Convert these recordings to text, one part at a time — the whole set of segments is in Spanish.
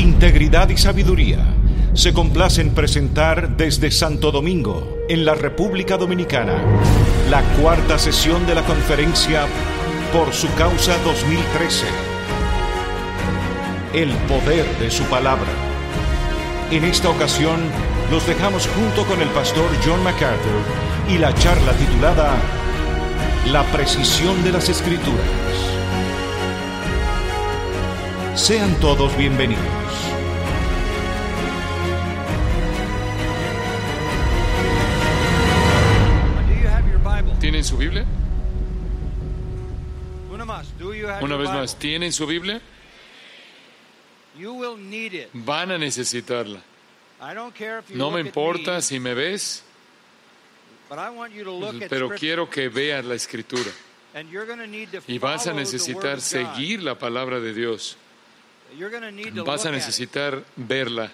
Integridad y sabiduría se complace en presentar desde Santo Domingo, en la República Dominicana, la cuarta sesión de la conferencia Por su causa 2013. El poder de su palabra. En esta ocasión, los dejamos junto con el pastor John MacArthur y la charla titulada La precisión de las escrituras. Sean todos bienvenidos. Bible? ¿Tienen su Biblia? Una más. Una vez más, ¿tienen su Biblia? You will need it. Van a necesitarla. No me importa si me ves, at pero quiero que veas la Escritura. Y vas a necesitar seguir la palabra de Dios. Vas a necesitar verla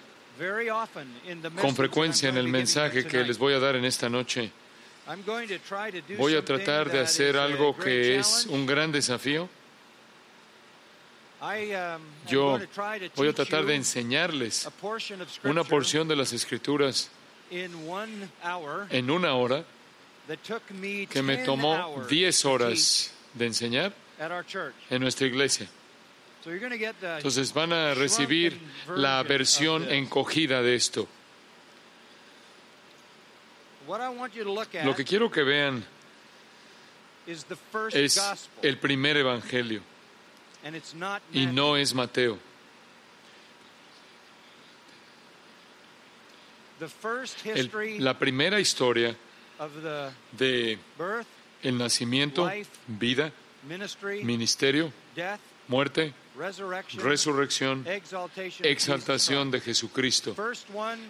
con frecuencia en el mensaje que les voy a dar en esta noche. I'm going to try to do Voy a something tratar de hacer algo que es challenge. un gran desafío. Um, Yo going to try to voy a teach tratar de enseñarles a portion of una porción de las Escrituras in one hour en una hora that took me que me 10 tomó hours 10 to horas de enseñar teach at our church. en nuestra iglesia. So you're going to get the Entonces van a recibir la versión encogida de esto. Lo que quiero que vean es el primer evangelio. Y no es Mateo. El- la primera historia de birth, el nacimiento, vida, ministerio, muerte, resurrección, exaltación de Jesucristo.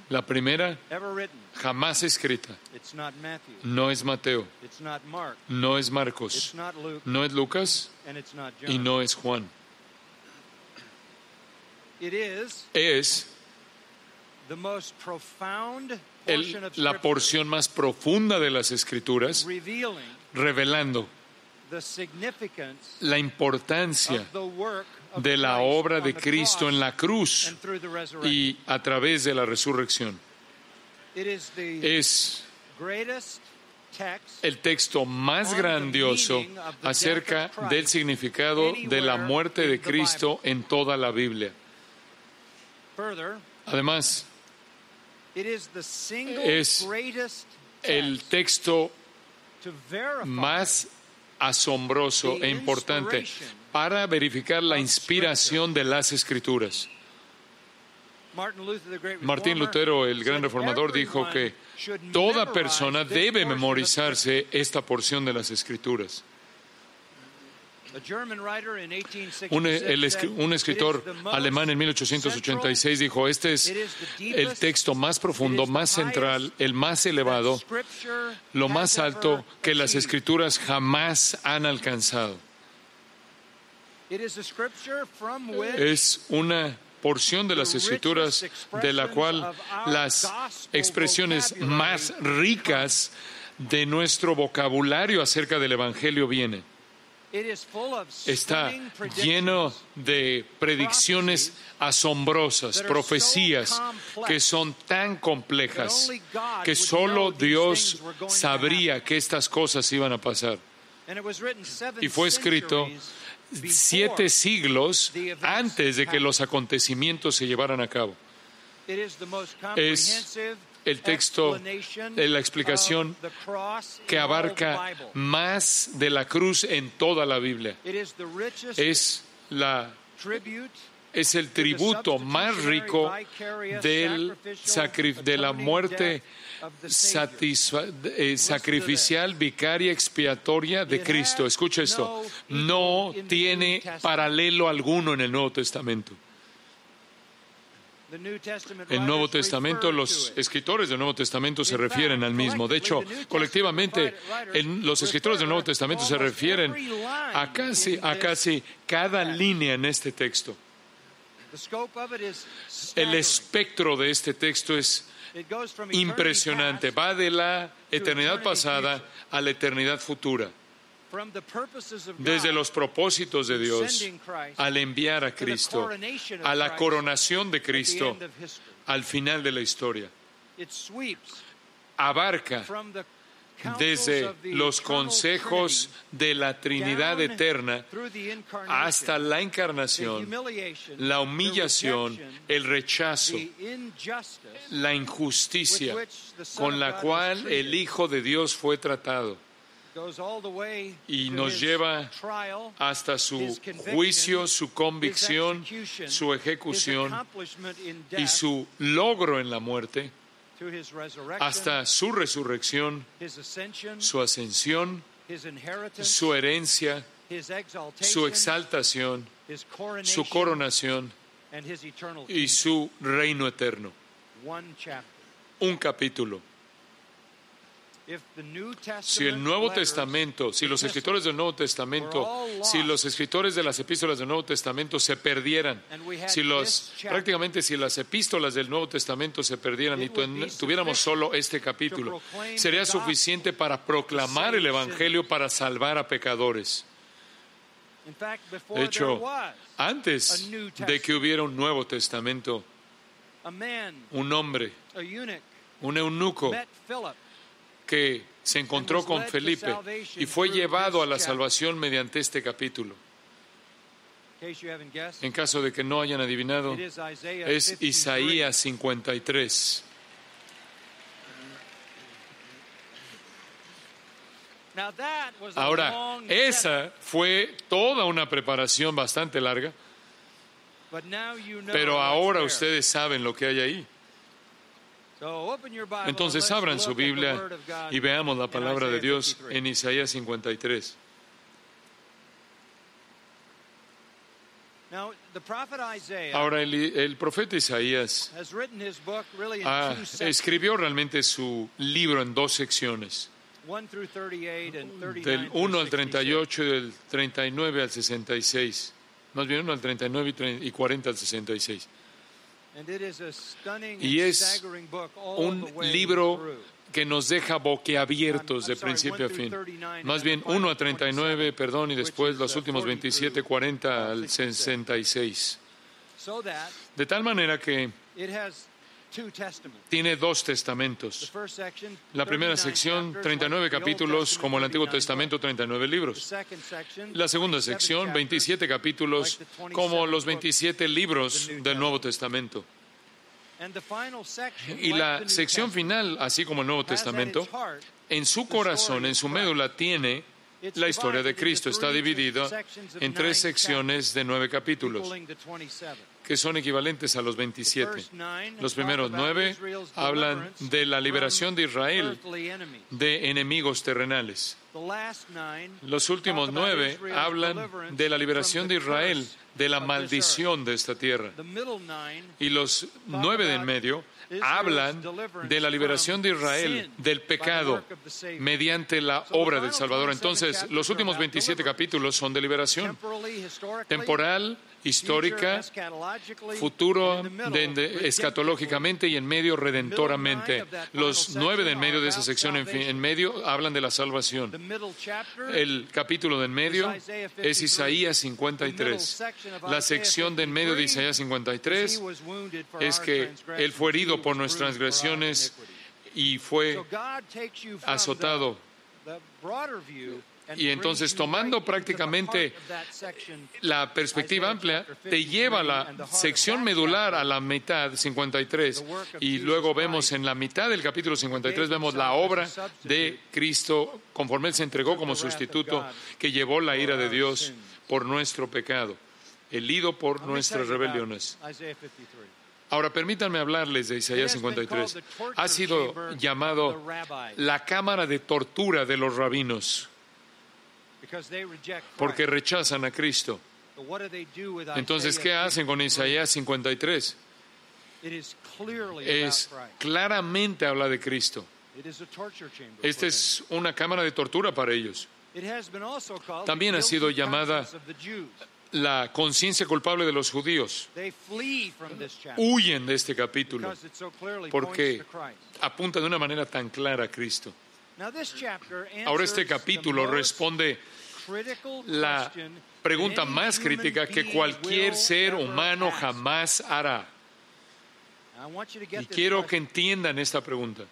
La primera ever written. jamás escrita. It's not Matthew. No es Mateo, It's not Mark. no es It's Marcos, not Luke. no es Lucas And it's not John. y no es Juan. It is Es the most profound el- la porción más profunda de las Escrituras revelando the significance la importancia de la obra de Cristo en la cruz y a través de la resurrección. Es el texto más grandioso acerca del significado de la muerte de Cristo en toda la Biblia. Además, Es el text texto más asombroso e importante para verificar la inspiración de las escrituras. Martín Lutero, el gran reformador, dijo que toda persona debe memorizarse esta porción de las escrituras. Un, el "It escritor alemán en 1886 dijo, este es el texto más profundo, más central, el más elevado, lo más alto que las achieved." escrituras jamás han alcanzado. Es una porción de las escrituras de la cual las expresiones más ricas de nuestro vocabulario acerca del Evangelio vienen. Está lleno de predicciones asombrosas, profecías que son tan complejas que solo Dios sabría que estas cosas iban a pasar. Y fue escrito siete siglos antes de que los acontecimientos se llevaran a cabo. Es el texto, la explicación que abarca más de la cruz en toda la Biblia. Es la es el tributo más rico del de la muerte eh, sacrificial, vicaria, expiatoria de Cristo. Escucha esto, no tiene paralelo alguno en el Nuevo Testamento. El Nuevo Testamento, los escritores del Nuevo Testamento se refieren al mismo. De hecho, colectivamente, los escritores del Nuevo Testamento se refieren a casi, a casi cada línea en este texto. El espectro de este texto es impresionante. Va de la eternidad pasada a la eternidad futura. Desde los propósitos de Dios al enviar a Cristo, a la coronación de Cristo al final de la historia. Abarca desde los consejos de la Trinidad eterna hasta la encarnación, la humillación, el rechazo, la injusticia con la cual el Hijo de Dios fue tratado y nos lleva hasta su juicio, su convicción, su ejecución y su logro en la muerte hasta su resurrección, su ascensión, su herencia, su exaltación, su coronación y su reino eterno. Un capítulo. Si el Nuevo Testamento, si los escritores del Nuevo Testamento, si los escritores de las epístolas del Nuevo Testamento se perdieran, si los, prácticamente si las epístolas del Nuevo Testamento se perdieran y tuviéramos solo este capítulo, sería suficiente para proclamar el Evangelio para salvar a pecadores. De hecho, antes de que hubiera un Nuevo Testamento, un hombre, un eunuco, que se encontró con Felipe y fue llevado a la salvación mediante este capítulo. En caso de que no hayan adivinado, es Isaías 53. Ahora, esa fue toda una preparación bastante larga, pero ahora ustedes saben lo que hay ahí. Entonces abran su Biblia y veamos la palabra de Dios en Isaías 53. Ahora el, profeta Isaías escribió realmente su libro en dos secciones, del 1 al 38 y del 39 al 66, más bien 1 al 39 y 40 al 66. Y es un libro que nos deja boquiabiertos de principio a fin. Más bien 1 a 39, perdón, y después los últimos 27, 40 al 66. De tal manera que tiene dos testamentos. La primera sección, 39 capítulos, como el Antiguo Testamento, 39 libros. La segunda sección, 27 capítulos, como los 27 libros del Nuevo Testamento. Y la sección final, así como el Nuevo Testamento, en su corazón, en su médula, tiene la historia de Cristo. Está dividida en tres secciones de nueve capítulos que son equivalentes a los 27. Los primeros nueve hablan de la liberación de Israel de enemigos terrenales. Los últimos nueve hablan de la liberación de Israel de la maldición de esta tierra. Y los nueve de en medio hablan de la liberación de Israel del pecado mediante la obra del Salvador. Entonces, los últimos 27 capítulos son de liberación temporal, histórica, futuro, escatológicamente y en medio redentoramente. Los nueve de en medio de esa sección en, medio hablan de la salvación. El capítulo de en medio es Isaías 53. La sección de en medio de Isaías 53 es que Él fue herido por nuestras transgresiones y fue azotado Y entonces, tomando prácticamente la perspectiva amplia, te lleva la sección medular a la mitad, 53, y luego vemos en la mitad del capítulo 53, vemos la obra de Cristo conforme Él se entregó como sustituto que llevó la ira de Dios por nuestro pecado, helido por nuestras rebeliones. Ahora permítanme hablarles de Isaías 53. Ha sido llamado la cámara de tortura de los rabinos porque rechazan a Cristo. Entonces, ¿qué hacen con Isaías 53? Es claramente habla de Cristo. Esta es una cámara de tortura para ellos. También ha sido llamada la conciencia culpable de los judíos. Huyen de este capítulo porque apunta de una manera tan clara a Cristo. Ahora este capítulo responde la pregunta más crítica que cualquier ser humano jamás hará. Y quiero que entiendan esta pregunta.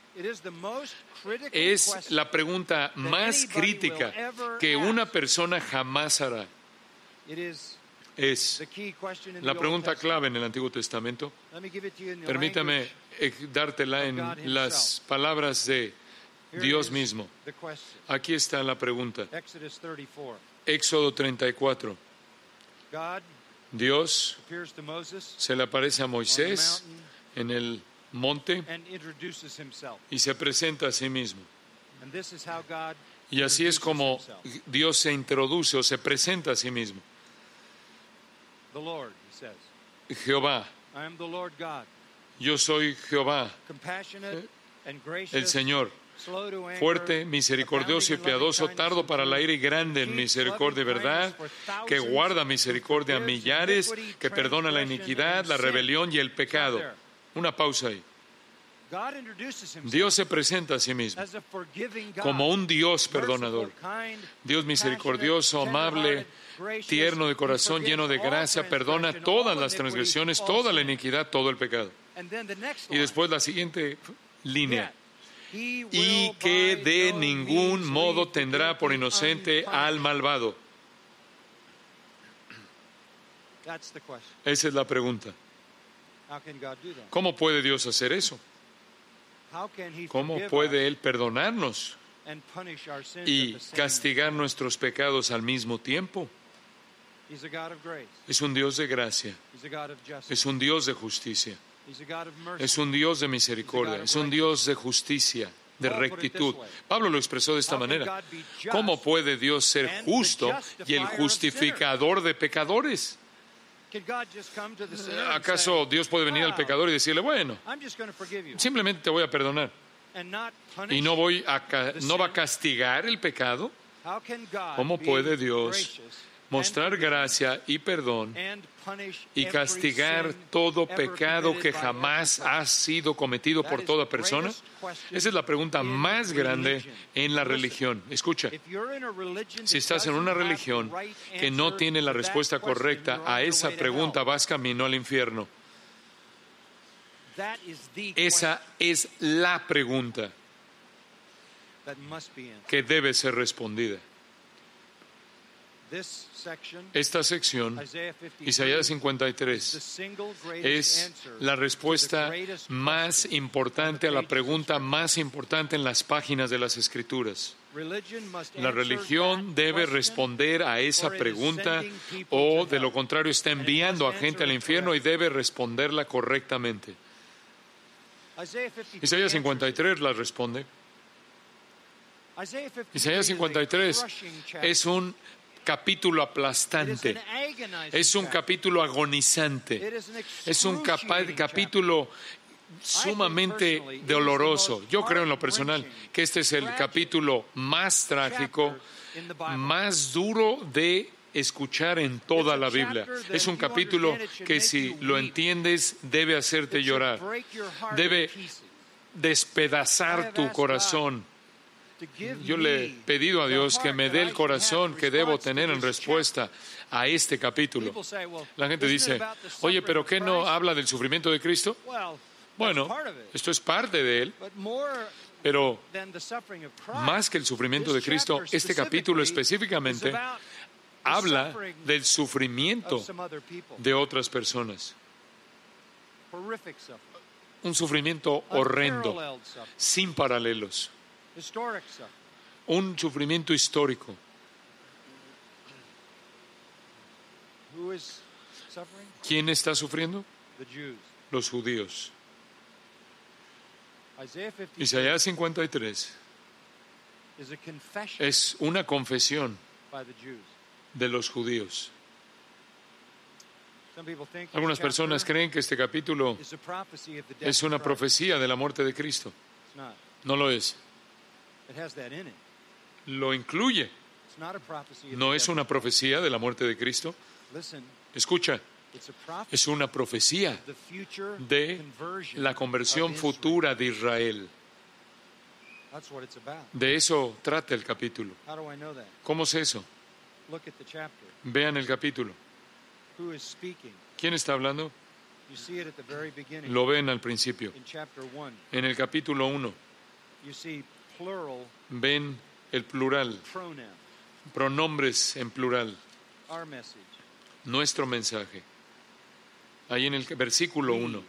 Es la pregunta más crítica que una persona jamás hará. Es la pregunta clave en el Antiguo Testamento. Permítame dártela en las palabras de Dios mismo. Aquí está la pregunta. Éxodo 34. Dios se le aparece a Moisés en el monte y se presenta a sí mismo. Y así es como Dios se introduce o se presenta a sí mismo. Jehová. Yo soy Jehová, el Señor fuerte, misericordioso y piadoso, tardo para la ira y grande en misericordia y verdad, que guarda misericordia a millares, que perdona la iniquidad, la rebelión y el pecado. Una pausa ahí. Dios se presenta a sí mismo como un Dios perdonador, Dios misericordioso, amable, tierno de corazón, lleno de gracia, perdona todas las transgresiones, toda la iniquidad, todo el pecado. Y después la siguiente línea y que de ningún modo tendrá por inocente al malvado. Esa es la pregunta. ¿Cómo puede Dios hacer eso? ¿Cómo puede Él perdonarnos y castigar nuestros pecados al mismo tiempo? Es un Dios de gracia. Es un Dios de justicia. Es un Dios de misericordia, es un Dios de justicia, de rectitud. Pablo lo expresó de esta manera. ¿Cómo puede Dios ser justo y el justificador de pecadores? ¿Acaso Dios puede venir al pecador y decirle, bueno, simplemente te voy a perdonar y no, voy a, no va a castigar el pecado? ¿Cómo puede Dios mostrar gracia y perdón y castigar todo pecado que jamás ha sido cometido por toda persona? Esa es la pregunta más grande en la religión. Escucha, si estás en una religión que no tiene la respuesta correcta a esa pregunta, vas camino al infierno. Esa es la pregunta que debe ser respondida. Esta sección, Isaías 53, es la respuesta más importante a la pregunta más importante en las páginas de las Escrituras. La religión debe responder a esa pregunta o de lo contrario está enviando a gente al infierno y debe responderla correctamente. Isaías 53 la responde. Isaías 53 es un capítulo aplastante, es un capítulo agonizante, es un capítulo sumamente doloroso. Yo creo en lo personal que este es el capítulo más trágico, más duro de escuchar en toda la Biblia. Es un capítulo que si lo entiendes debe hacerte llorar, debe despedazar tu corazón yo le he pedido a Dios que me dé el corazón que debo tener en respuesta a este capítulo. La gente dice, oye, pero ¿qué no habla del sufrimiento de Cristo? Bueno, esto es parte de él, pero más que el sufrimiento de Cristo, este capítulo específicamente habla del sufrimiento de otras personas. Un sufrimiento horrendo, sin paralelos. Un sufrimiento histórico. ¿Quién está sufriendo? Los judíos. Isaías 53 es una confesión de los judíos. Algunas personas creen que este capítulo es una profecía de la muerte de Cristo. No lo es. Lo incluye. No es una profecía de la muerte de Cristo. Escucha, es una profecía de la conversión futura de Israel. De eso trata el capítulo. ¿Cómo sé eso? Vean el capítulo. ¿Quién está hablando? Lo ven al principio. En el capítulo 1 ven el plural, pronombres en plural. Nuestro mensaje. Ahí en el versículo 1.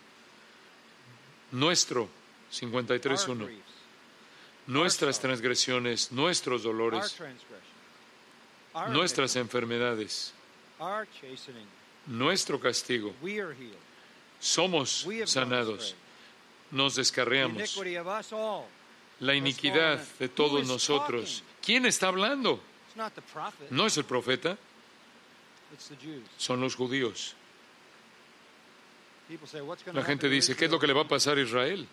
Nuestro 53.1. Nuestras transgresiones, nuestros dolores, nuestras enfermedades, nuestro castigo. Somos sanados. Nos descarriamos. La iniquidad de todos nosotros. ¿Quién está hablando? No es el profeta. Son los judíos. La gente dice, ¿qué es lo que le va a pasar a Israel?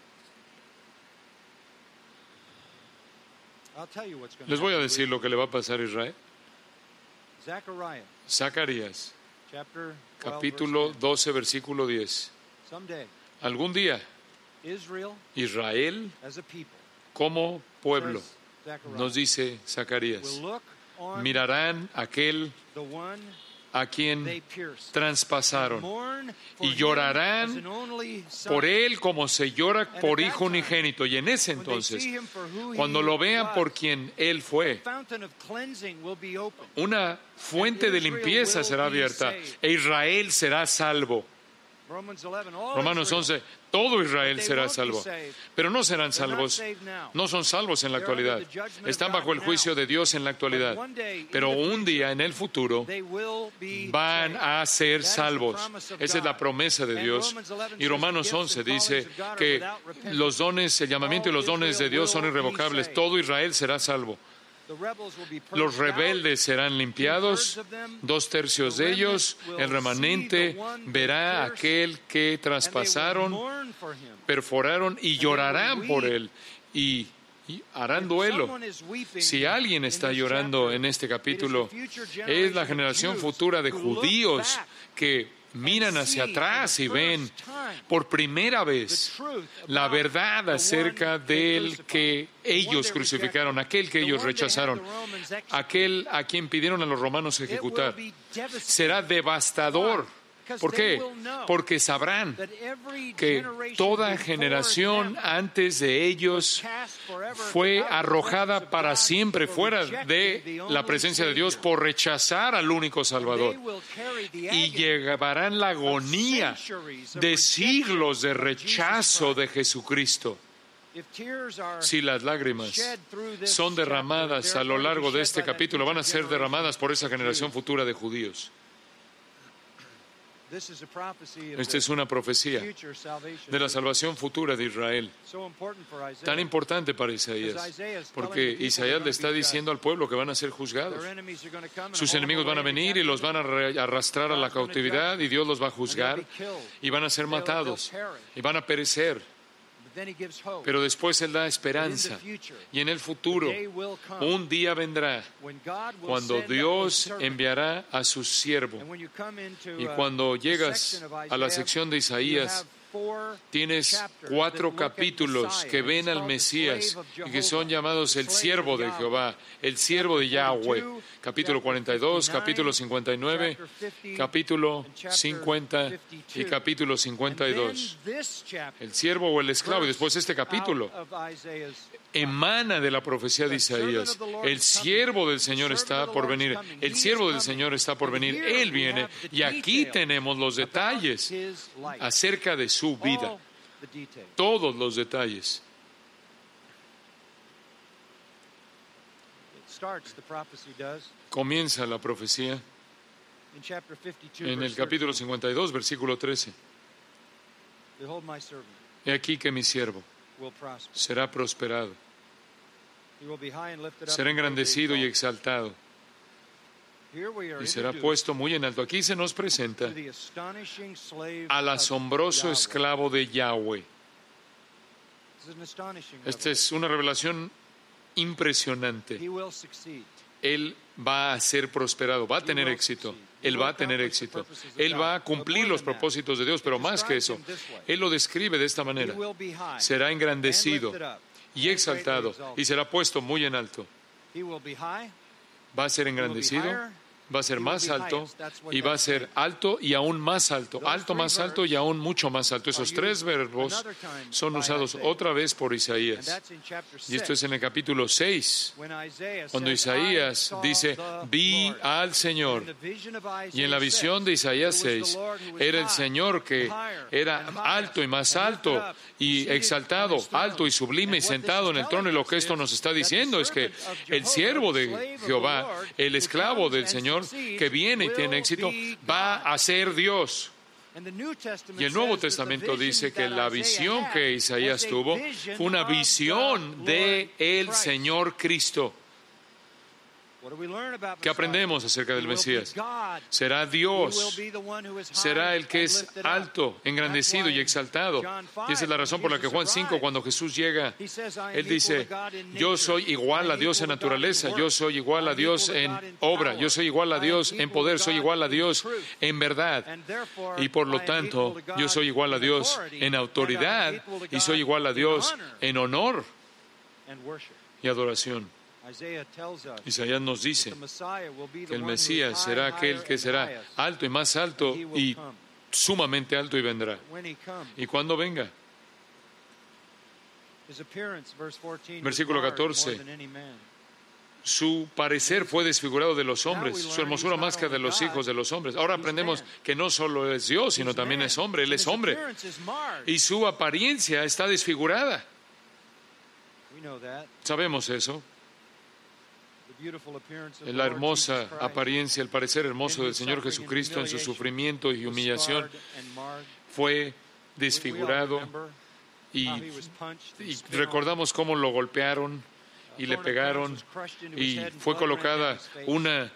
Les voy a decir lo que le va a pasar a Israel. Zacarías, capítulo 12, versículo 10. Algún día, Israel como pueblo, nos dice Zacarías, mirarán aquel a quien traspasaron y llorarán por él como se llora por hijo unigénito. Y en ese entonces, cuando lo vean por quien él fue, una fuente de limpieza será abierta e Israel será salvo. Romanos 11, todo Israel será salvo. Pero no serán salvos, no son salvos en la actualidad. Están bajo el juicio de Dios en la actualidad. Pero un día en el futuro van a ser salvos. Esa es la promesa de Dios. Y Romanos 11 dice que los dones, el llamamiento y los dones de Dios son irrevocables. Todo Israel será salvo. Los rebeldes serán limpiados, dos tercios de ellos, el remanente verá aquel que traspasaron, perforaron y llorarán por él y, harán duelo. Si alguien está llorando en este capítulo, es la generación futura de judíos que miran hacia atrás y ven por primera vez la verdad acerca del que ellos crucificaron, aquel que ellos rechazaron, aquel a quien pidieron a los romanos ejecutar. Será devastador ¿Por qué? Porque sabrán que toda generación antes de ellos fue arrojada para siempre fuera de la presencia de Dios por rechazar al único Salvador. Y llevarán la agonía de siglos de rechazo de Jesucristo. Si las lágrimas son derramadas a lo largo de este capítulo, van a ser derramadas por esa generación futura de judíos. Esta es una profecía de la salvación futura de Israel. Tan importante para Isaías, porque Isaías le está diciendo al pueblo que van a ser juzgados. Sus enemigos van a venir y los van a arrastrar a la cautividad y Dios los va a juzgar y van a ser matados y van a perecer. Pero después Él da esperanza. Y en el futuro, un día vendrá cuando Dios enviará a su siervo. Y cuando llegas a la sección de Isaías, Tienes cuatro capítulos que ven al Mesías y que son llamados el siervo de Jehová, el siervo de Yahweh. Capítulo 42, capítulo 59, capítulo 50 y capítulo 52. El siervo o el esclavo. Y después este capítulo emana de la profecía de Isaías. El siervo del Señor está por venir. El siervo del Señor está por venir. Él viene. Y aquí tenemos los detalles acerca de su vida. Todos los detalles. Comienza la profecía en el capítulo 52, versículo 13. He aquí que mi siervo será prosperado, será engrandecido y exaltado, y será puesto muy en alto. Aquí se nos presenta al asombroso esclavo de Yahweh. Esta es una revelación impresionante. Él va a ser prosperado, va a tener éxito. Él va a tener éxito. Él va a cumplir los propósitos de Dios, pero más que eso, Él lo describe de esta manera. Será engrandecido y exaltado y será puesto muy en alto. Va a ser engrandecido va a ser más alto y va a ser alto y aún más alto, alto más alto y aún mucho más alto. Esos tres verbos son usados otra vez por Isaías. Y esto es en el capítulo 6, cuando Isaías dice, vi al Señor. Y en la visión de Isaías 6, era el Señor que era alto y más alto y exaltado, alto y sublime y sentado en el trono. Y lo que esto nos está diciendo es que el siervo de Jehová, el esclavo del Señor, que viene y tiene éxito, va a ser Dios. Y el Nuevo Testamento dice que la visión que Isaías tuvo fue una visión de el Señor Cristo. ¿Qué aprendemos acerca del Mesías? Será Dios, será el que es alto, engrandecido y exaltado. Y esa es la razón por la que Juan 5, cuando Jesús llega, él dice, yo soy igual a Dios en naturaleza, yo soy igual a Dios en obra, yo soy igual a Dios en poder, soy igual a Dios en verdad. Y por lo tanto, yo soy igual a Dios en autoridad y soy igual a Dios en honor y adoración. Isaías nos dice que el Mesías será aquel que será alto y más alto y sumamente alto y vendrá. Y cuando venga, versículo 14, su parecer fue desfigurado de los hombres, su hermosura más que de los hijos de los hombres. Ahora aprendemos que no solo es Dios, sino también es hombre, Él es hombre. Y su apariencia está desfigurada. Sabemos eso la hermosa apariencia, el parecer hermoso del Señor Jesucristo en su sufrimiento y humillación fue desfigurado y, y recordamos cómo lo golpearon y le pegaron y fue colocada una,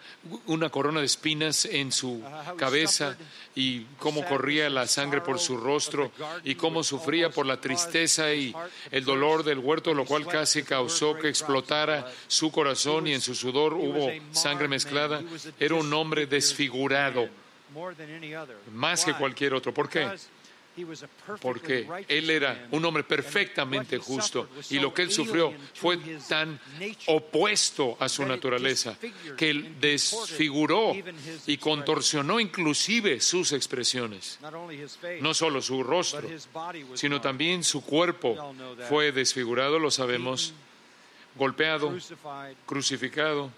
una corona de espinas en su cabeza y cómo corría la sangre por su rostro y cómo sufría por la tristeza y el dolor del huerto, lo cual casi causó que explotara su corazón y en su sudor hubo sangre mezclada. Era un hombre desfigurado más que cualquier otro. ¿Por qué? Porque él era un hombre perfectamente justo. y lo que él sufrió fue tan opuesto a su naturaleza que él desfiguró y contorsionó inclusive sus expresiones. No solo su rostro, sino también su cuerpo fue desfigurado, lo sabemos, golpeado, crucificado.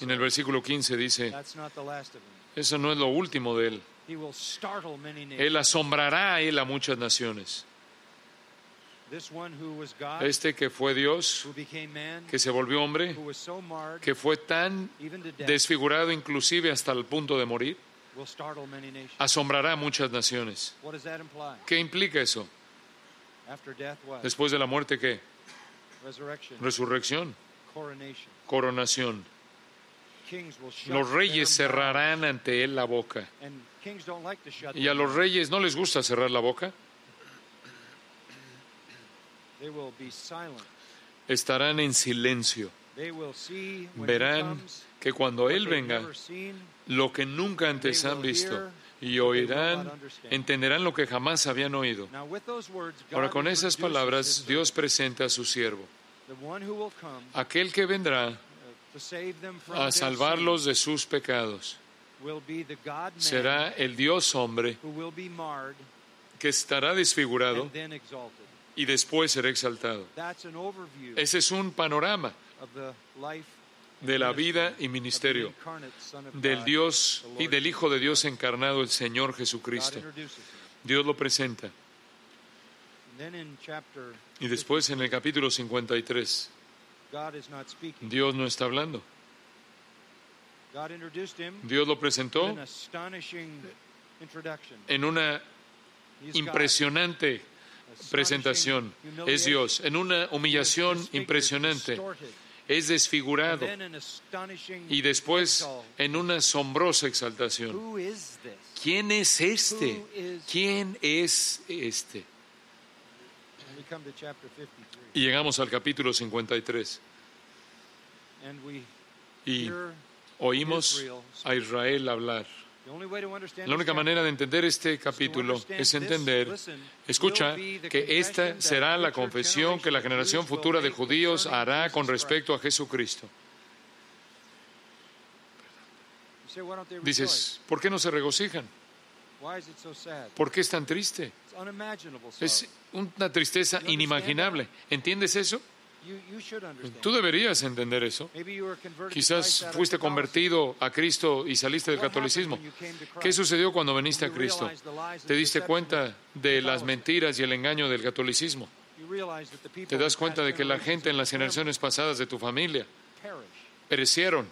En el versículo 15 dice, eso no es lo último de él. Él asombrará a él a muchas naciones. Este que fue Dios, que se volvió hombre, que fue tan desfigurado inclusive hasta el punto de morir, asombrará a muchas naciones. ¿Qué implica eso? Después de la muerte, ¿qué? Resurrección, coronación. Los reyes cerrarán ante él la boca. Y a los reyes no les gusta cerrar la boca. Estarán en silencio. Verán que cuando Él venga, lo que nunca antes han visto, y oirán, entenderán lo que jamás habían oído. Ahora con esas palabras Dios presenta a su siervo, aquel que vendrá a salvarlos de sus pecados. Será el Dios hombre que estará desfigurado y después será exaltado. Ese es un panorama de la vida y ministerio del Dios y del Hijo de Dios encarnado, el Señor Jesucristo. Dios lo presenta. Y después en el capítulo 53, Dios no está hablando. Dios lo presentó en una impresionante presentación. Es Dios, en una humillación impresionante. Es desfigurado y después en una asombrosa exaltación. ¿Quién es este? ¿Quién es este? Y llegamos al capítulo 53. Y oímos a Israel hablar. La única manera de entender este capítulo es entender, escucha, que esta será la confesión que la generación futura de judíos hará con respecto a Jesucristo. Dices, ¿por qué no se regocijan? ¿Por qué es tan triste? Es una tristeza inimaginable. ¿Entiendes eso? Tú deberías entender eso. Quizás fuiste convertido a Cristo y saliste del catolicismo. ¿Qué sucedió cuando viniste a Cristo? Te diste cuenta de las mentiras y el engaño del catolicismo. Te das cuenta de que la gente en las generaciones pasadas de tu familia perecieron.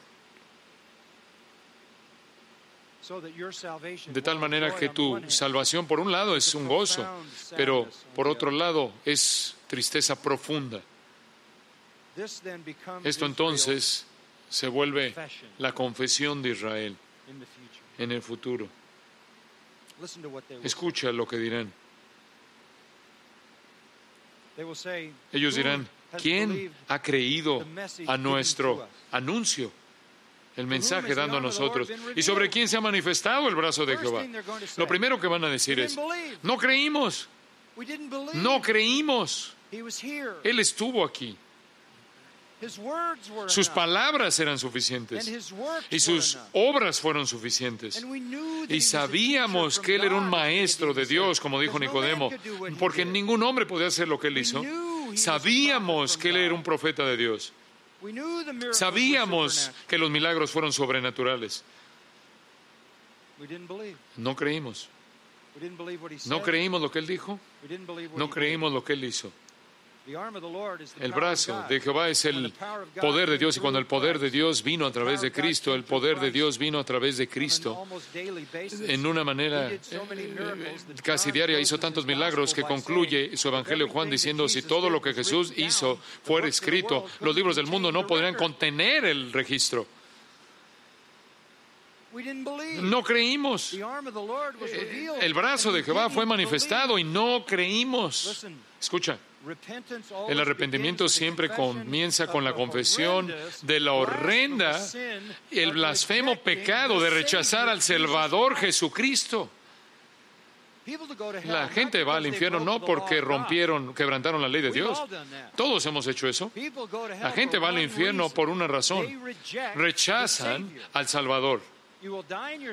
De tal manera que tu salvación, por un lado, es un gozo, pero por otro lado, es tristeza profunda. Esto entonces se vuelve la confesión de Israel en el futuro. Escucha lo que dirán. Ellos dirán, ¿quién ha creído a nuestro anuncio? El mensaje dando a nosotros. ¿Y sobre quién se ha manifestado el brazo de Jehová? Lo primero que van a decir es, no creímos. No creímos. Él estuvo aquí. Sus palabras eran suficientes y sus obras fueron suficientes. Y sabíamos que Él era un maestro de Dios, como dijo Nicodemo, porque ningún hombre podía hacer lo que Él hizo. Sabíamos que Él era un profeta de Dios. Sabíamos que los milagros fueron sobrenaturales. No creímos. No creímos lo que Él dijo. No creímos lo que Él hizo. El brazo de Jehová es el poder de Dios y cuando el poder de Dios vino a través de Cristo, el poder de Dios vino a través de Cristo en una manera casi diaria. Hizo tantos milagros que concluye su Evangelio Juan diciendo, si todo lo que Jesús hizo fuera escrito, los libros del mundo no podrían contener el registro. No creímos. Eh, el brazo de Jehová fue manifestado y no creímos. Escucha. El arrepentimiento siempre comienza con la confesión de la horrenda, el blasfemo pecado de rechazar al Salvador Jesucristo. La gente va al infierno no porque rompieron, quebrantaron la ley de Dios. Todos hemos hecho eso. La gente va al infierno por una razón. Rechazan al Salvador.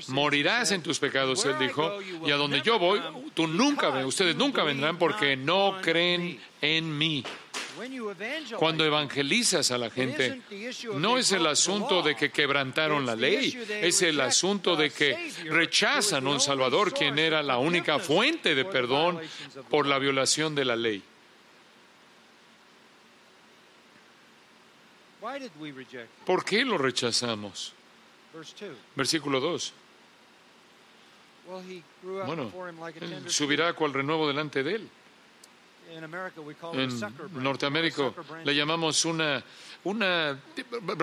Morirás en tus pecados, él dijo, y a donde yo voy, tú nunca, ustedes nunca vendrán porque no creen en mí. Cuando evangelizas a la gente, no es el asunto de que quebrantaron la ley, es el asunto de que rechazan a un Salvador quien era la única fuente de perdón por la violación de la ley. ¿Por qué lo rechazamos? Versículo 2. Bueno, subirá cual renuevo delante de él. En Norteamérica le llamamos una, una,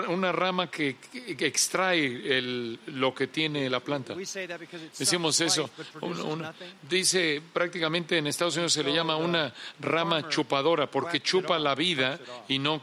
una rama que, extrae el, lo que tiene la planta. Decimos eso. dice prácticamente en Estados Unidos se le llama una rama chupadora porque chupa la vida y no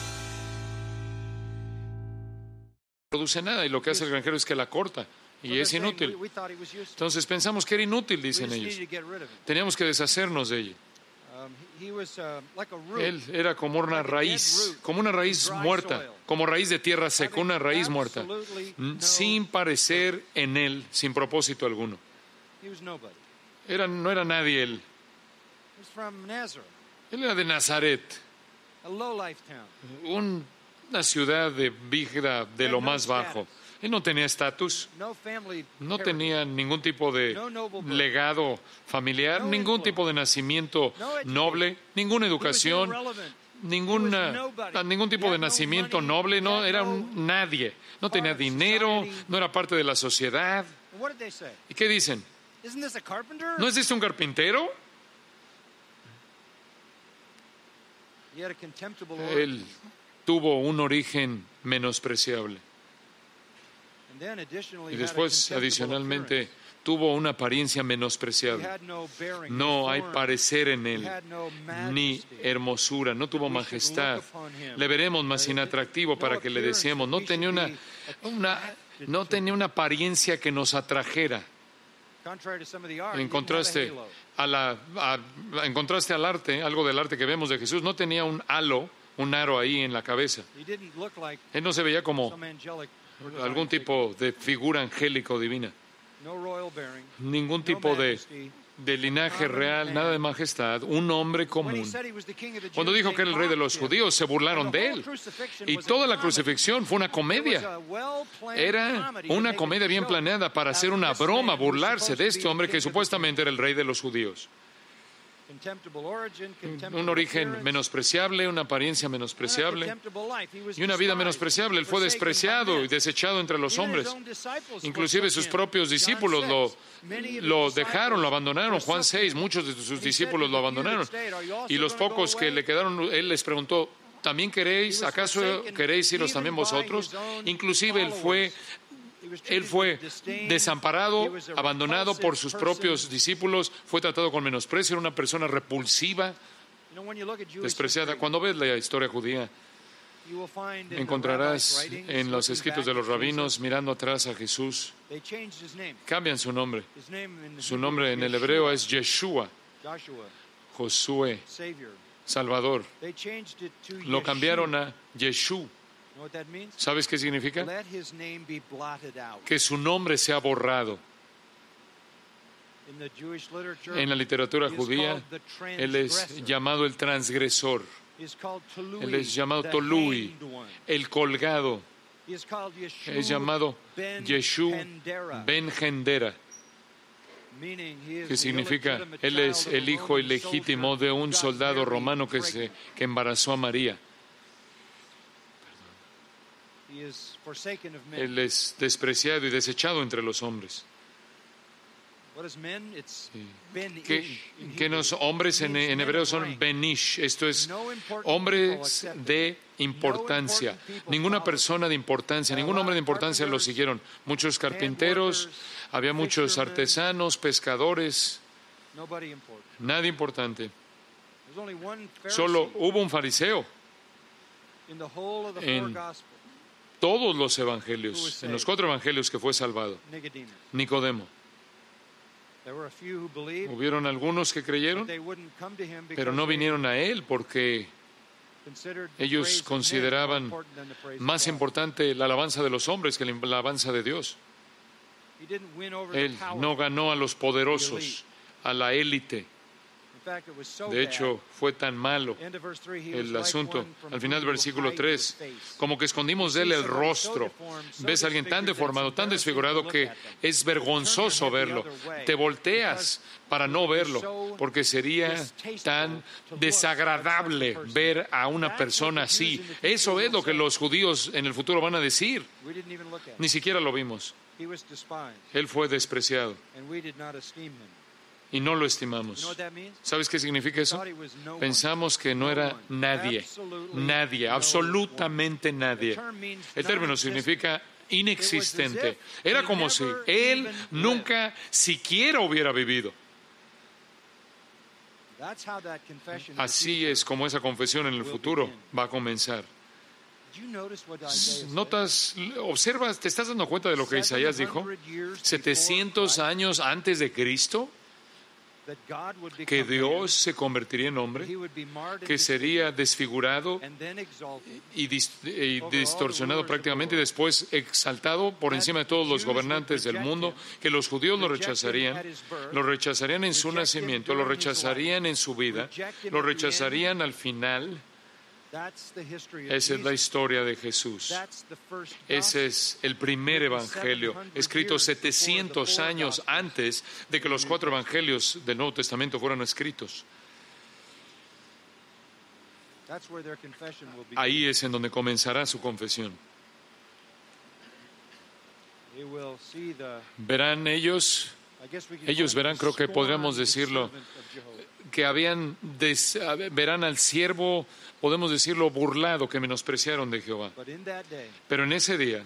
Produce nada y lo que hace el granjero es que la corta y es inútil. Entonces pensamos que era inútil, dicen ellos. Teníamos que deshacernos de ella. Él era como una raíz, como una raíz muerta, como raíz de tierra seca, una raíz muerta, sin parecer en él, sin propósito alguno. Era, no era nadie él. Él era de Nazaret, una ciudad de vida de lo más bajo. Él no tenía estatus, no tenía ningún tipo de legado familiar, ningún tipo de nacimiento noble, ninguna educación, ninguna, ningún tipo de nacimiento noble, no era un nadie, no tenía dinero, no era parte de la sociedad. ¿Y qué dicen? ¿No es este un carpintero? Él tuvo un origen menospreciable. Y después, adicionalmente, tuvo una apariencia menospreciable. No hay parecer en él, ni hermosura, no tuvo majestad. Le veremos más inatractivo para que le deseemos. No tenía una, no tenía una apariencia que nos atrajera. En contraste, a la, en contraste al arte, algo del arte que vemos de Jesús, no tenía un halo, un aro ahí en la cabeza. Él no se veía como algún tipo de figura angélica o divina. Ningún tipo de, de linaje real, nada de majestad, un hombre común. Cuando dijo que era el rey de los judíos, se burlaron de él. Y toda la crucifixión fue una comedia. Era una comedia bien planeada para hacer una broma, burlarse de este hombre que supuestamente era el rey de los judíos un origen menospreciable, una apariencia menospreciable y una vida menospreciable. Él fue despreciado y desechado entre los hombres. Inclusive sus propios discípulos lo, lo dejaron, lo abandonaron. Juan 6, muchos de sus discípulos lo abandonaron. Y los pocos que le quedaron, él les preguntó, ¿también queréis? ¿Acaso queréis iros también vosotros? Inclusive él fue él fue desamparado, abandonado por sus propios discípulos, fue tratado con menosprecio, era una persona repulsiva, despreciada. Cuando ves la historia judía, encontrarás en los escritos de los rabinos, mirando atrás a Jesús, cambian su nombre. Su nombre en el hebreo es Yeshua, Josué, Salvador. Lo cambiaron a Yeshua ¿Sabes qué significa? Que su nombre sea borrado. En la literatura judía, él es llamado el transgresor. Él es llamado Tolui, el colgado. Es llamado Yeshu Ben Gendera, que significa, él es el hijo ilegítimo de un soldado romano que, se, que embarazó a María. Él es despreciado y desechado entre los hombres. Que, los hombres en, hebreo son benish, esto es hombres de importancia. Ninguna persona de importancia, ningún hombre de importancia lo siguieron. Muchos carpinteros, había muchos artesanos, pescadores, nadie importante. Solo hubo un fariseo en todos los evangelios, en los cuatro evangelios que fue salvado. Nicodemo. Hubieron algunos que creyeron, pero no vinieron a él porque ellos consideraban más importante la alabanza de los hombres que la alabanza de Dios. Él no ganó a los poderosos, a la élite. De hecho, fue tan malo el asunto. Al final del versículo 3, como que escondimos de él el rostro. Ves a alguien tan deformado, tan desfigurado que es vergonzoso verlo. Te volteas para no verlo, porque sería tan desagradable ver a una persona así. Eso es lo que los judíos en el futuro van a decir. Ni siquiera lo vimos. Él fue despreciado y no lo estimamos. ¿Sabes qué significa eso? Pensamos que no era nadie, nadie, absolutamente nadie. El término significa inexistente. Era como si él nunca siquiera hubiera vivido. Así es como esa confesión en el futuro va a comenzar. Notas, observas, ¿te estás dando cuenta de lo que Isaías dijo? 700 años antes de Cristo, que Dios se convertiría en hombre, que sería desfigurado y, distorsionado prácticamente y después exaltado por encima de todos los gobernantes del mundo, que los judíos lo rechazarían, lo rechazarían en su nacimiento, lo rechazarían en su vida, lo rechazarían al final esa es la historia de Jesús. Ese es el primer evangelio, escrito 700 años antes de que los cuatro evangelios del Nuevo Testamento fueran escritos. Ahí es en donde comenzará su confesión. Verán ellos, ellos verán, creo que podríamos decirlo, que habían, verán al siervo podemos decirlo, burlado, que menospreciaron de Jehová. Pero en ese día,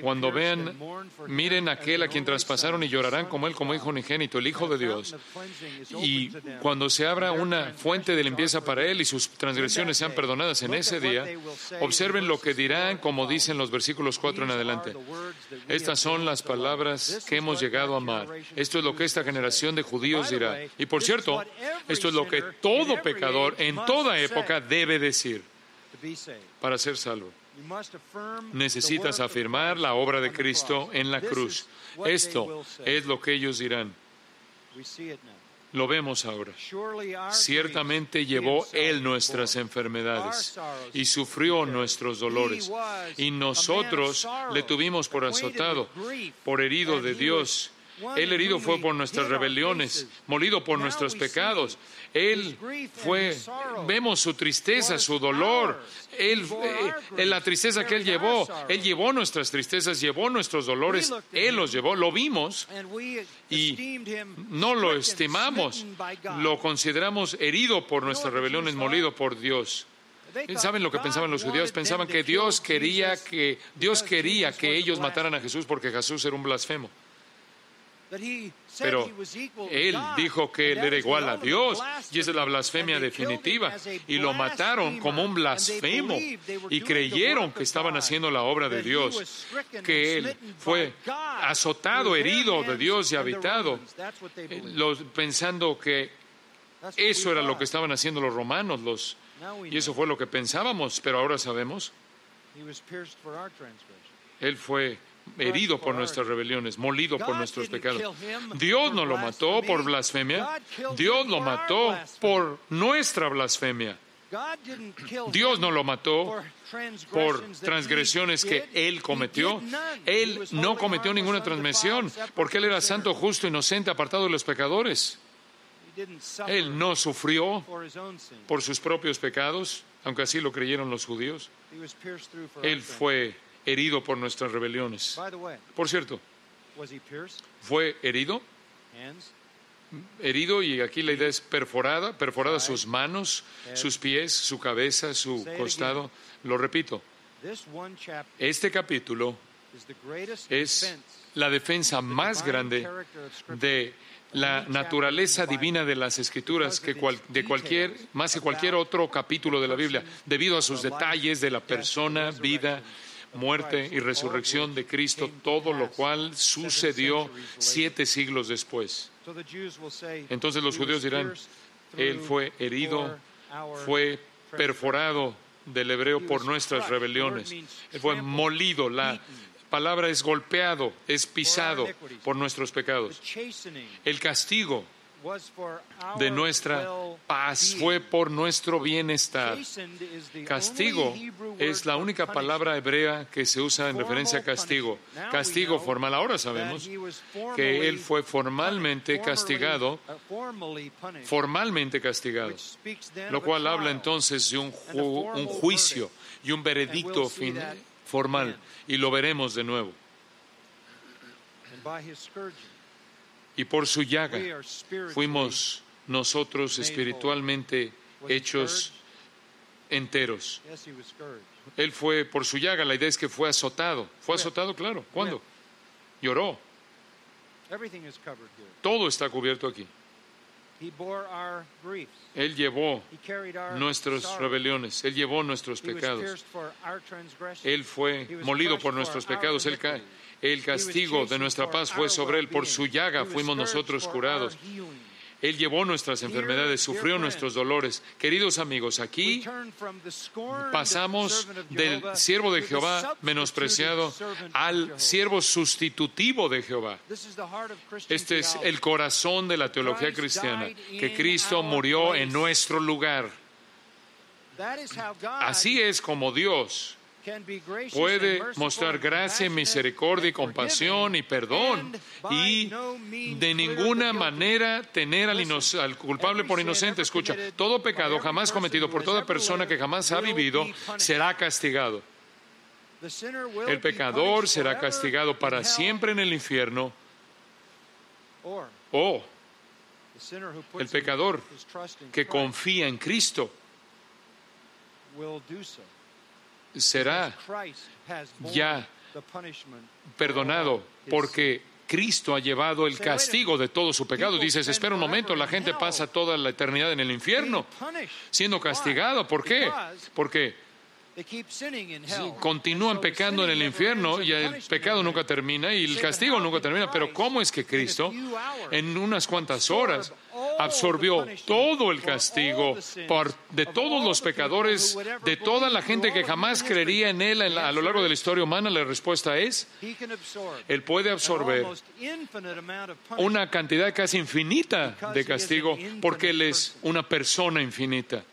cuando vean, miren aquel a quien traspasaron y llorarán como él, como hijo unigénito, el Hijo de Dios. Y cuando se abra una fuente de limpieza para él y sus transgresiones sean perdonadas en ese día, observen lo que dirán, como dicen los versículos 4 en adelante. Estas son las palabras que hemos llegado a amar. Esto es lo que esta generación de judíos dirá. Y por cierto, esto es lo que todo pecador en toda época debe decir para ser salvo. Necesitas afirmar la obra de Cristo en la cruz. Esto es lo que ellos dirán. Lo vemos ahora. Ciertamente llevó Él nuestras enfermedades y sufrió nuestros dolores. Y nosotros le tuvimos por azotado, por herido de Dios. Él herido fue por nuestras rebeliones, molido por nuestros pecados. Él fue, vemos su tristeza, su dolor, él, eh, la tristeza que Él llevó. Él llevó nuestras tristezas, llevó nuestros dolores, Él los llevó, lo vimos y no lo estimamos, lo consideramos herido por nuestras rebeliones, molido por Dios. ¿Saben lo que pensaban los judíos? Pensaban que Dios quería que Dios quería que ellos mataran a Jesús porque Jesús era un blasfemo. Pero él dijo que él era igual a Dios y esa es la blasfemia definitiva. Y lo mataron como un blasfemo y creyeron que estaban haciendo la obra de Dios, que él fue azotado, herido de Dios y habitado, eh, pensando que eso era lo que estaban haciendo los romanos, los, y eso fue lo que pensábamos, pero ahora sabemos. Él fue herido por nuestras rebeliones, molido por nuestros pecados. Dios no lo mató por blasfemia, Dios lo mató por nuestra blasfemia. Dios no lo mató por transgresiones que Él cometió. Él no cometió ninguna transgresión porque Él era santo, justo, inocente, apartado de los pecadores. Él no sufrió por sus propios pecados, aunque así lo creyeron los judíos. Él fue herido por nuestras rebeliones. Por cierto, ¿fue herido? Herido, y aquí la idea es perforada, perforada sus manos, sus pies, su cabeza, su costado. Lo repito, este capítulo es la defensa más grande de la naturaleza divina de las escrituras que de cualquier más que cualquier otro capítulo de la Biblia debido a sus detalles de la persona, vida muerte y resurrección de Cristo, todo lo cual sucedió siete siglos después. Entonces los judíos dirán, Él fue herido, fue perforado del hebreo por nuestras rebeliones, Él fue molido, la palabra es golpeado, es pisado por nuestros pecados. El castigo de nuestra paz, fue por nuestro bienestar. Castigo es la única palabra hebrea que se usa en referencia a castigo. Castigo formal. Ahora sabemos que él fue formalmente castigado, formalmente castigado, lo cual habla entonces de un, un juicio y un veredicto formal, y lo veremos de nuevo Y por su llaga fuimos nosotros espiritualmente hechos enteros. Él fue por su llaga, la idea es que fue azotado. ¿Fue azotado? Claro. ¿Cuándo? Lloró. Todo está cubierto aquí. Él llevó nuestras rebeliones, Él llevó nuestros pecados. Él fue molido por nuestros pecados, Él el castigo de nuestra paz fue sobre Él, por su llaga fuimos nosotros curados. Él llevó nuestras enfermedades, sufrió nuestros dolores. Queridos amigos, aquí pasamos del siervo de Jehová menospreciado al siervo sustitutivo de Jehová. Este es el corazón de la teología cristiana, que Cristo murió en nuestro lugar. Así es como Dios puede mostrar gracia, misericordia y compasión y perdón. Y de ninguna manera tener al, culpable por inocente. Escucha, todo pecado jamás cometido por toda persona que jamás ha vivido será castigado. El pecador será castigado para siempre en el infierno. o el pecador que confía en Cristo será ya perdonado porque Cristo ha llevado el castigo de todo su pecado. Dices, espera un momento, la gente pasa toda la eternidad en el infierno siendo castigado. ¿Por qué? Porque continúan pecando en el infierno y el pecado nunca termina y el castigo nunca termina. Pero ¿cómo es que Cristo en unas cuantas horas absorbió todo el castigo de todos los pecadores, de toda la gente que jamás creería en Él a lo largo de la historia humana? La respuesta es, Él puede absorber una cantidad casi infinita de castigo porque Él es una persona infinita.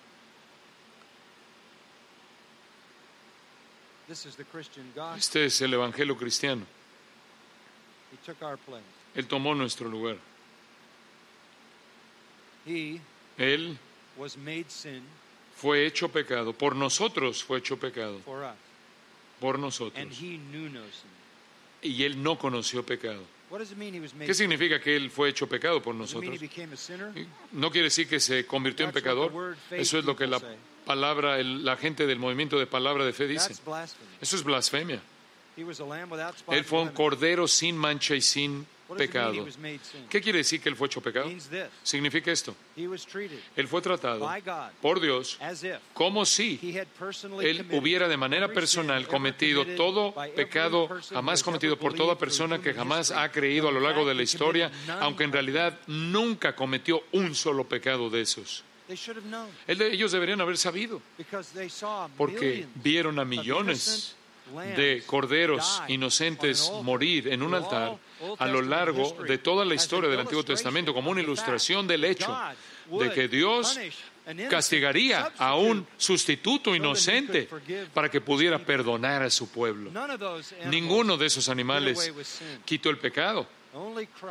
Este es el Evangelio cristiano. Él tomó nuestro lugar. Él fue hecho pecado. Por nosotros fue hecho pecado. Por nosotros. Y Él no conoció pecado. ¿Qué significa que Él fue hecho pecado por nosotros? No quiere decir que se convirtió en pecador. Eso es lo que la palabra, la gente del movimiento de palabra de fe dice. Eso es blasfemia. Él fue un cordero sin mancha y sin pecado. ¿Qué quiere decir que él fue hecho pecado? Significa esto. Él fue tratado por Dios como si él hubiera de manera personal cometido todo pecado jamás cometido por toda persona que jamás ha creído a lo largo de la historia, aunque en realidad nunca cometió un solo pecado de esos. Ellos deberían haber sabido, porque vieron a millones de corderos inocentes morir en un altar a lo largo de toda la historia del Antiguo Testamento como una ilustración del hecho de que Dios castigaría a un sustituto inocente para que pudiera perdonar a su pueblo. Ninguno de esos animales quitó el pecado.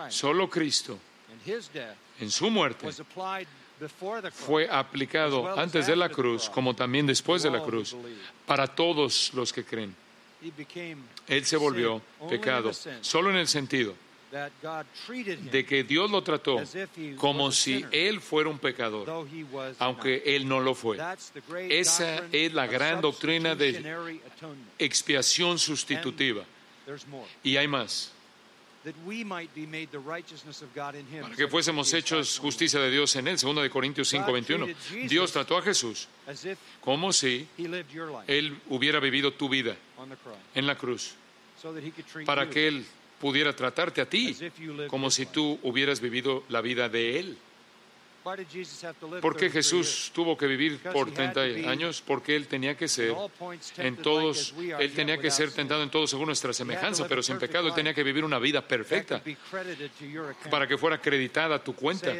Solo Cristo en su muerte fue aplicado antes de la cruz como también después de la cruz para todos los que creen. Él se volvió pecado, solo en el sentido de que Dios lo trató como si Él fuera un pecador, aunque Él no lo fue. Esa es la gran doctrina de expiación sustitutiva. Y hay más para que fuésemos hechos justicia de Dios en él, 2 de Corintios 5, 21. Dios trató a Jesús como si él hubiera vivido tu vida en la cruz, para que él pudiera tratarte a ti como si tú hubieras vivido la vida de él. ¿Por qué Jesús tuvo que vivir por 30 años? Porque Él tenía que ser en todos, Él tenía que ser tentado en todo según nuestra semejanza, pero sin pecado Él tenía que vivir una vida perfecta para que fuera acreditada a tu cuenta.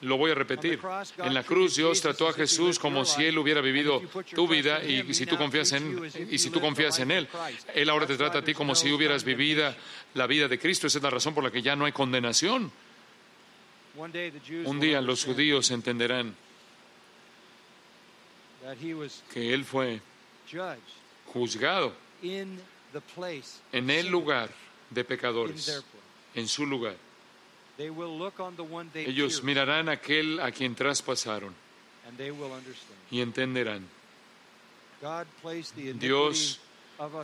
Lo voy a repetir. En la cruz Dios trató a Jesús como si Él hubiera vivido tu vida y si tú confías en, y si tú confías en Él, Él ahora te trata a ti como si hubieras vivido la vida de Cristo. Esa es la razón por la que ya no hay condenación. Un día los judíos entenderán que Él fue juzgado en el lugar de pecadores, en su lugar. They will look on the one they Ellos mirarán a aquel a quien traspasaron y entenderán. God placed the Dios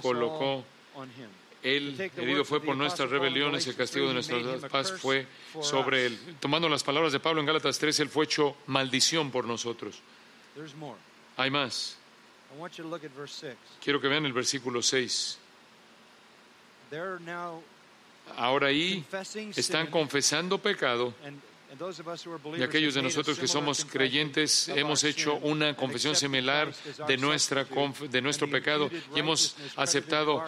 colocó all on him. Él herido fue por nuestras rebeliones, el castigo de nuestra paz fue sobre él. Tomando las palabras de Pablo en Gálatas 3, él fue hecho maldición por nosotros. There's more. Hay más. I want you to look at verse 6. Quiero que vean el versículo 6. They're now Ahora ahí están confesando pecado y aquellos de nosotros que somos creyentes hemos hecho una confesión similar de nuestra, de nuestro pecado y hemos aceptado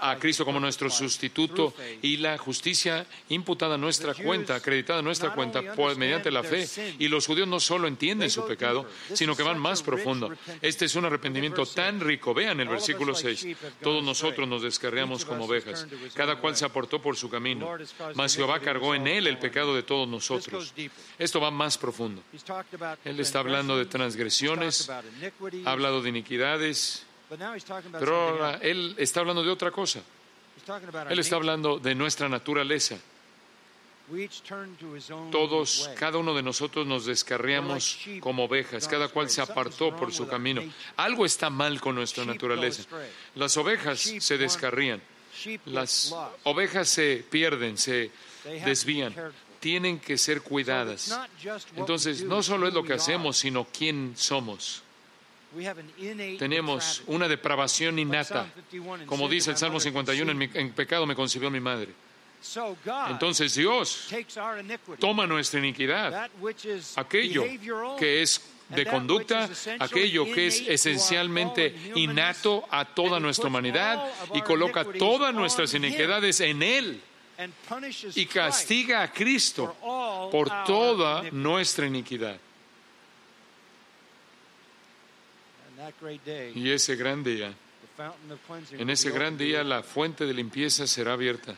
a Cristo como nuestro sustituto y la justicia imputada a nuestra cuenta, acreditada a nuestra cuenta mediante la fe. Y los judíos no solo entienden su pecado, sino que van más profundo. Este es un arrepentimiento tan rico. Vean el versículo 6. Todos nosotros nos descarriamos como ovejas. Cada cual se aportó por su camino. Mas Jehová cargó en él el pecado de todos nosotros. Esto va más profundo. Él está hablando de transgresiones, ha hablado de iniquidades, pero ahora. Él está hablando de otra cosa. Él está hablando de nuestra naturaleza. Todos, cada uno de nosotros nos descarriamos como ovejas, cada cual se apartó por su camino. Algo está mal con nuestra naturaleza. Las ovejas se descarrían, las ovejas se pierden, se desvían. Tienen que ser cuidadas. Entonces, no solo es lo que hacemos, sino quién somos. Tenemos una depravación innata. Psalm 51, and Como dice el Salmo mother 51, en, mi- en pecado me concibió mi madre. Entonces Dios toma nuestra iniquidad, aquello que es de conducta, aquello que es esencialmente innato a toda nuestra humanidad y coloca todas nuestras iniquidades en Él y castiga a Cristo por toda nuestra iniquidad. Y ese gran día, en ese gran día, la fuente de limpieza será abierta.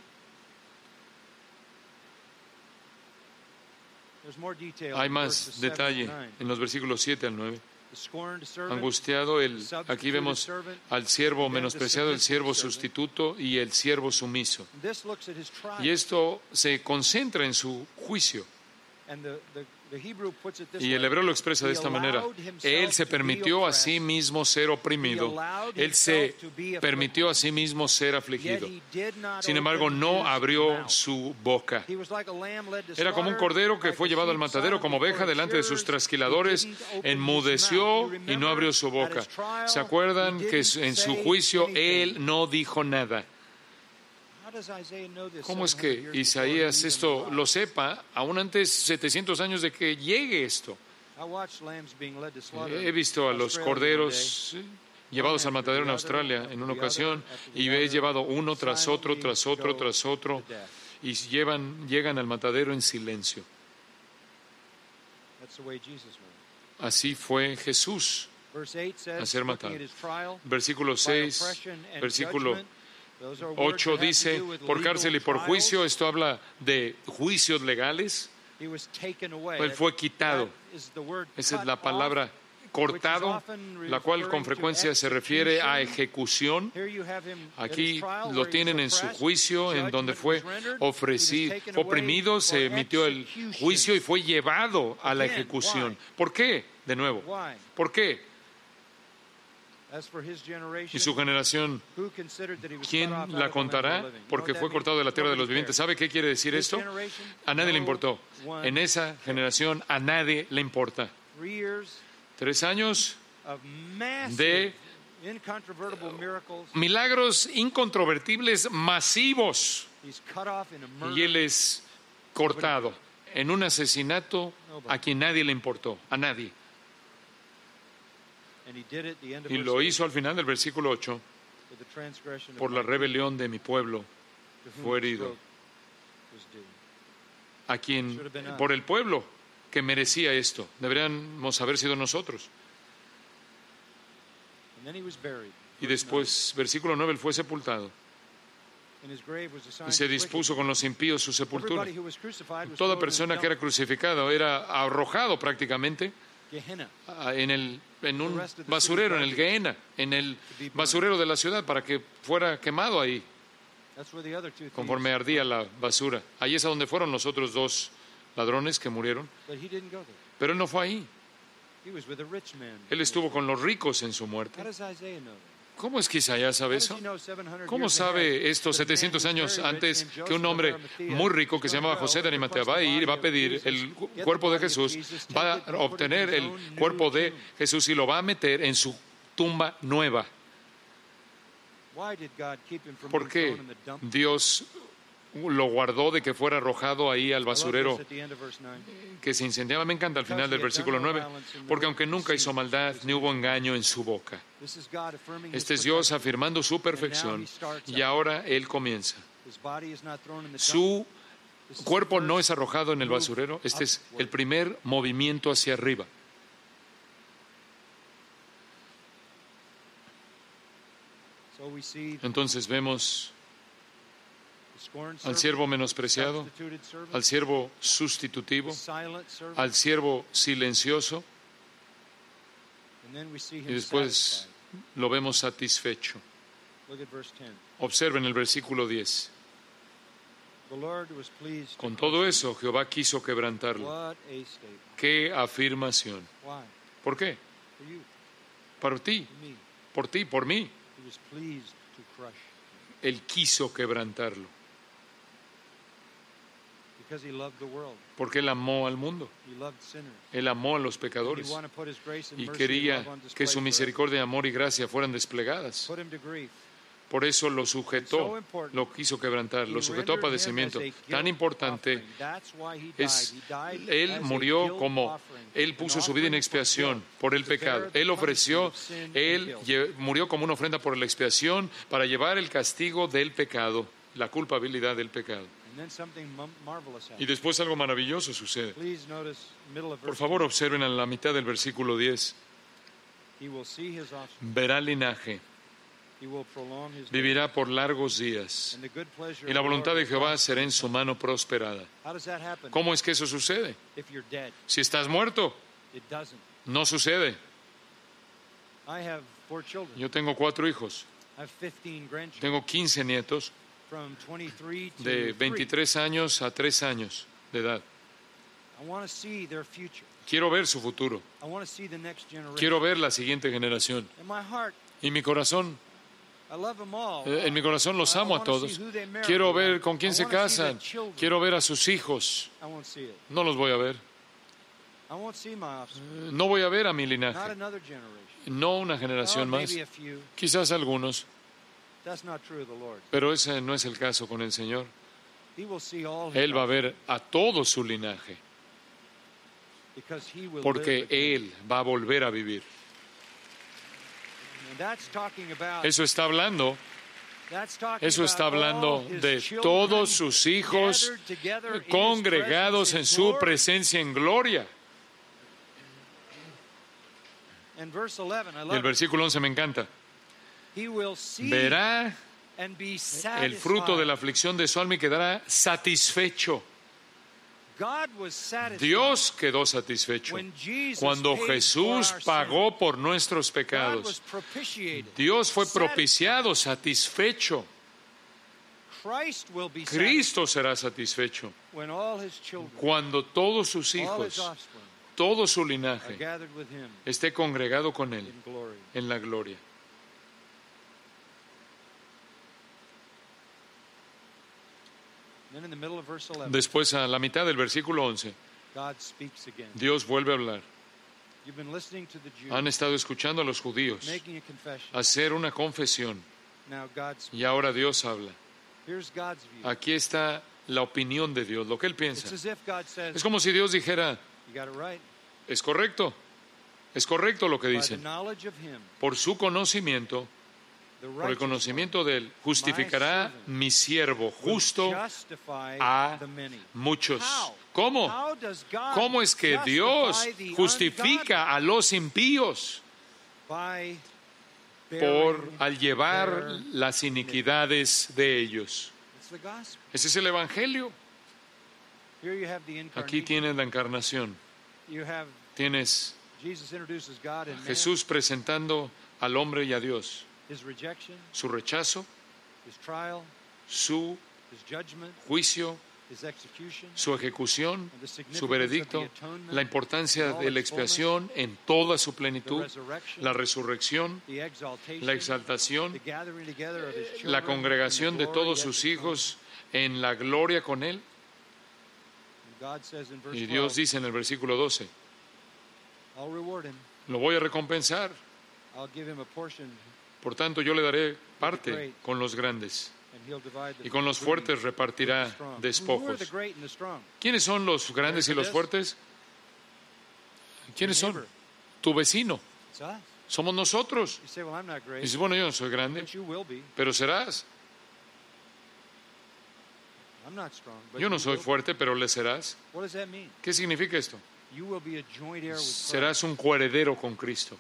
Hay más verses 7 and detalle 9. en los versículos 7 al 9. Angustiado, el, aquí vemos al siervo menospreciado, el siervo sustituto y el siervo sumiso. Y esto se concentra en su juicio. Y el hebreo lo expresa de esta manera. Él se permitió a sí mismo ser oprimido. Él se permitió a sí mismo ser afligido. Sin embargo, no abrió su boca. Era como un cordero que fue llevado al matadero como oveja delante de sus trasquiladores, enmudeció y no abrió su boca. ¿Se acuerdan que en su juicio él no dijo nada? ¿Cómo es 700 que Isaías esto lo sepa aún antes 700 años de que llegue esto? He visto a los corderos llevados al matadero en Australia en una ocasión y he llevado uno tras otro, tras otro, tras otro y llevan, llegan al matadero en silencio. Así fue Jesús. Verse 8 says, A ser matado. Versículo by 6, oppression and versículo 8 that have to dice, por cárcel y por juicio, esto habla de juicios legales. Él fue quitado. Esa es la palabra cortado, la cual con frecuencia se refiere a ejecución. Aquí lo tienen en su juicio, en donde fue ofrecido, oprimido, se emitió el juicio y fue llevado a la ejecución. ¿Por qué? De nuevo. ¿Por qué? Y su generación, who considered that he was ¿quién la contará? Porque fue cortado de la tierra de los vivientes. ¿Sabe qué quiere decir esto? generation, A nadie le importó. En esa generación a nadie le importa. Tres años de milagros incontrovertibles masivos y él es cortado en un asesinato a quien nadie le importó, a nadie. Y lo hizo al final del versículo 8, for the transgression of por la rebelión de mi pueblo, fue herido. a quien, por el pueblo que merecía esto. Deberíamos haber sido nosotros. And then he was buried. Y después, versículo 9, él fue sepultado y se dispuso con los impíos su sepultura. Toda persona que era crucificado era arrojado prácticamente en, el, en un basurero, en el Gehenna, en el basurero de la ciudad para que fuera quemado ahí. conforme ardía la basura. Ahí es a donde fueron los otros dos ladrones que murieron. Pero él no fue ahí. Él estuvo con los ricos en su muerte. ¿Cómo es que Isaías sabe eso? ¿Cómo sabe esto 700 años antes que un hombre muy rico que se llamaba José de Arimatea va a ir, va a pedir el cuerpo de Jesús, va a obtener el cuerpo de Jesús y lo va a meter en su tumba nueva? ¿Por qué Dios lo guardó de que fuera arrojado ahí al basurero que se incendiaba. Me encanta al final del versículo 9, porque aunque nunca hizo maldad, ni hubo engaño en su boca. Este es Dios afirmando su perfección y ahora Él comienza. Su cuerpo no es arrojado en el basurero, este es el primer movimiento hacia arriba. Entonces vemos al siervo menospreciado, al siervo sustitutivo, al siervo silencioso, y después lo vemos satisfecho. Observen el versículo 10. Con todo eso, Jehová quiso quebrantarlo. ¡Qué afirmación! ¿Por qué? Para ti, por ti, por mí. Él quiso quebrantarlo. Porque Él amó al mundo. Él amó a los pecadores. Y quería que su misericordia, amor y gracia fueran desplegadas. Por eso lo sujetó, lo quiso quebrantar, lo sujetó a padecimiento. Tan importante es, Él murió como, Él puso su vida en expiación por el pecado. Él ofreció, Él murió como una ofrenda por la expiación para llevar el castigo del pecado, la culpabilidad del pecado. Y después algo maravilloso sucede. Por favor, observen en la mitad del versículo 10. Verá linaje. Vivirá por largos días. Y la voluntad de Jehová será en su mano prosperada. ¿Cómo es que eso sucede? Si estás muerto, no sucede. Yo tengo cuatro hijos. Tengo 15 nietos de 23 años a 3 años de edad. Quiero ver su futuro. Quiero ver la siguiente generación. Y mi corazón, eh, en mi corazón los amo a todos. Quiero ver con quién se casan. Quiero ver a sus hijos. No los voy a ver. No voy a ver a mi linaje. No una generación más. Quizás algunos. Pero ese no es el caso con el Señor. Él va a ver a todo su linaje, porque Él va a volver a vivir. Eso está hablando. Eso está hablando de todos sus hijos congregados en su presencia en gloria. El versículo 11 me encanta verá el fruto de la aflicción de su alma y quedará satisfecho. Dios quedó satisfecho cuando Jesús pagó por nuestros pecados. Dios fue propiciado, satisfecho. Cristo será satisfecho cuando todos sus hijos, todo su linaje esté congregado con Él en la gloria. Después, a la mitad del versículo 11, Dios vuelve a hablar. Han estado escuchando a los judíos hacer una confesión y ahora Dios habla. Aquí está la opinión de Dios, lo que Él piensa. Es como si Dios dijera, es correcto, es correcto lo que dicen. Por su conocimiento, por el conocimiento de él, justificará mi siervo justo a muchos. ¿Cómo? ¿Cómo es que Dios justifica a los impíos? Por al llevar las iniquidades de ellos. Ese es el Evangelio. Aquí tienes la encarnación. Tienes Jesús presentando al hombre y a Dios su rechazo, su his judgment, juicio, his execution, su ejecución, su veredicto, la importancia de la expiación en toda su the plenitud, la resurrección, la exaltación, the gathering together of his children, la congregación the de todos sus hijos en la gloria con Él. Y Dios 12, dice en el versículo 12, I'll reward him. lo voy a recompensar, Por tanto yo le daré parte con los grandes y con los fuertes repartirá despojos. ¿Quiénes son los grandes y los fuertes? ¿Quiénes son? Tu vecino. Somos nosotros. Y dices, bueno, yo no soy grande, pero serás. Yo no soy fuerte, pero le serás. ¿Qué significa esto? Serás un coheredero con Cristo.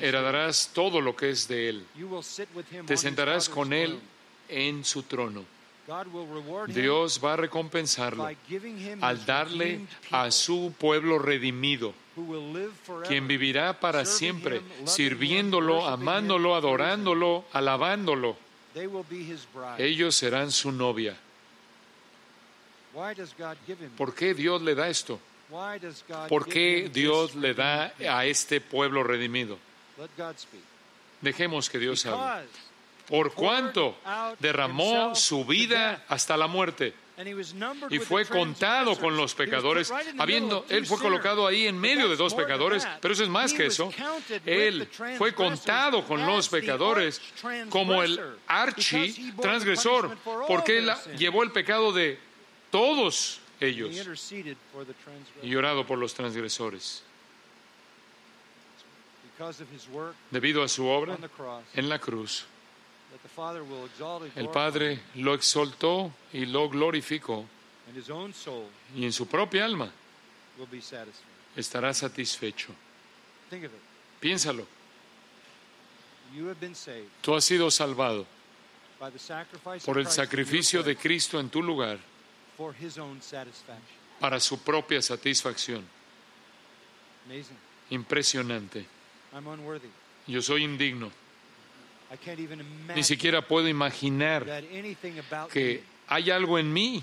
Heredarás todo lo que es de Él. Te sentarás con Él en su trono. Dios va a recompensarlo al darle a su pueblo redimido, quien vivirá para siempre, sirviéndolo, amándolo, adorándolo, alabándolo. Ellos serán su novia. ¿Por qué Dios le da esto? ¿Por qué Dios le da a este pueblo redimido? Dejemos que Dios hable. Por cuanto derramó su vida hasta la muerte y fue contado con los pecadores, habiendo él fue colocado ahí en medio de dos pecadores, pero eso es más que eso. Él fue contado con los pecadores como el archi transgresor, porque él llevó el pecado de todos ellos y orado por los transgresores. Because of his work Debido a su obra on the cross, en la cruz, el Padre lo exaltó y lo glorificó y en su propia alma will be satisfied. estará satisfecho. Think of it. Piénsalo, You have been saved tú has sido salvado by the sacrifice por of el sacrificio de Cristo en tu lugar para su propia satisfacción. Impresionante. Yo soy indigno. Ni siquiera puedo imaginar que hay algo en mí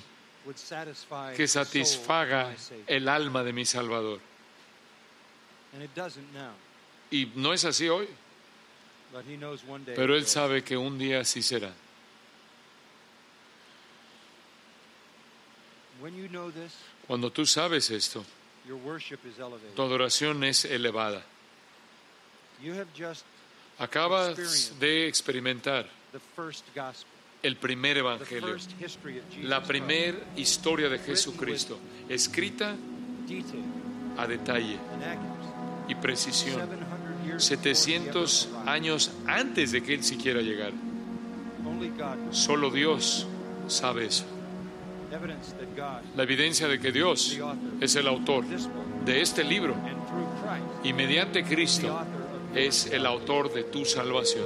que satisfaga el alma de mi Salvador. Y no es así hoy, pero Él sabe que un día así será. Cuando tú sabes esto, tu adoración es elevada. Acabas de experimentar el primer evangelio, la primera historia de Jesucristo, escrita a detalle y precisión, 700 years before he 700 ever arrived. años antes de que Él siquiera llegara. Solo Dios sabe eso. La evidencia de que Dios es el autor de este libro y mediante Cristo es el autor de tu salvación.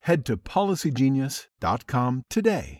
head to policygenius.com today.